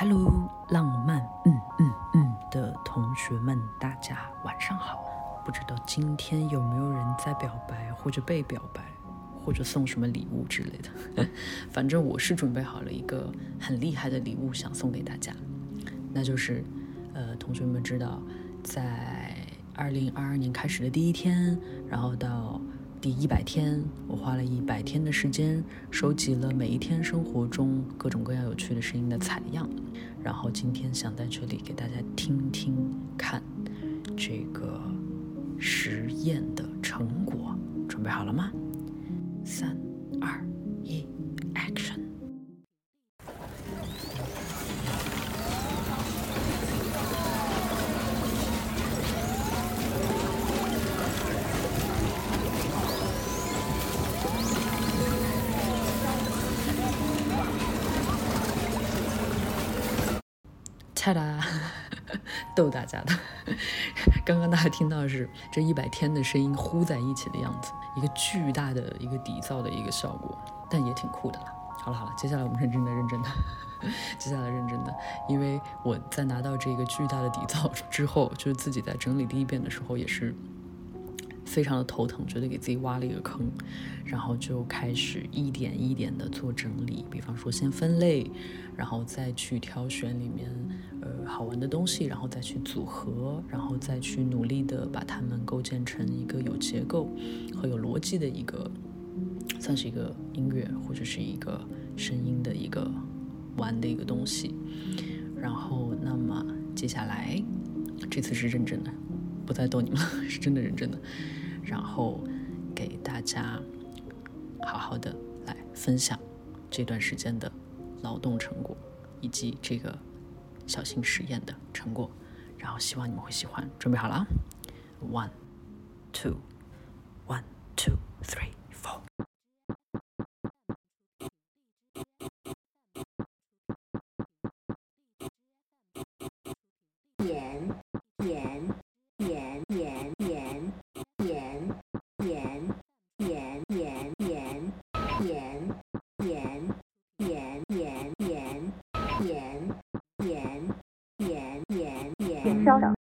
Hello，浪漫，嗯嗯嗯的同学们，大家晚上好。不知道今天有没有人在表白，或者被表白，或者送什么礼物之类的。反正我是准备好了一个很厉害的礼物想送给大家，那就是，呃，同学们知道，在二零二二年开始的第一天，然后到。第一百天，我花了一百天的时间，收集了每一天生活中各种各样有趣的声音的采样，然后今天想在这里给大家听听看这个实验的成果，准备好了吗？三、二、哒哒，逗大家的。刚刚大家听到的是这一百天的声音呼在一起的样子，一个巨大的一个底噪的一个效果，但也挺酷的啦。好了好了，接下来我们认真的认真的，接下来认真的，因为我在拿到这个巨大的底噪之后，就是自己在整理第一遍的时候也是。非常的头疼，觉得给自己挖了一个坑，然后就开始一点一点的做整理。比方说，先分类，然后再去挑选里面呃好玩的东西，然后再去组合，然后再去努力的把它们构建成一个有结构和有逻辑的一个，算是一个音乐或者是一个声音的一个玩的一个东西。然后，那么接下来这次是认真的。不再逗你们了，是真的认真的。然后给大家好好的来分享这段时间的劳动成果，以及这个小型实验的成果。然后希望你们会喜欢。准备好了啊！One, two, one, two, three, 稍等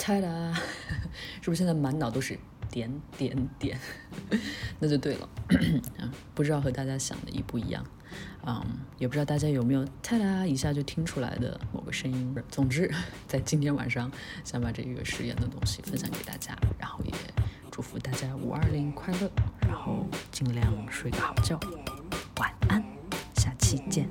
ta da，是不是现在满脑都是点点点？那就对了。不知道和大家想的一不一样，嗯，也不知道大家有没有 ta da 一下就听出来的某个声音。总之，在今天晚上想把这个实验的东西分享给大家，然后也祝福大家五二零快乐，然后尽量睡个好觉，晚安，下期见。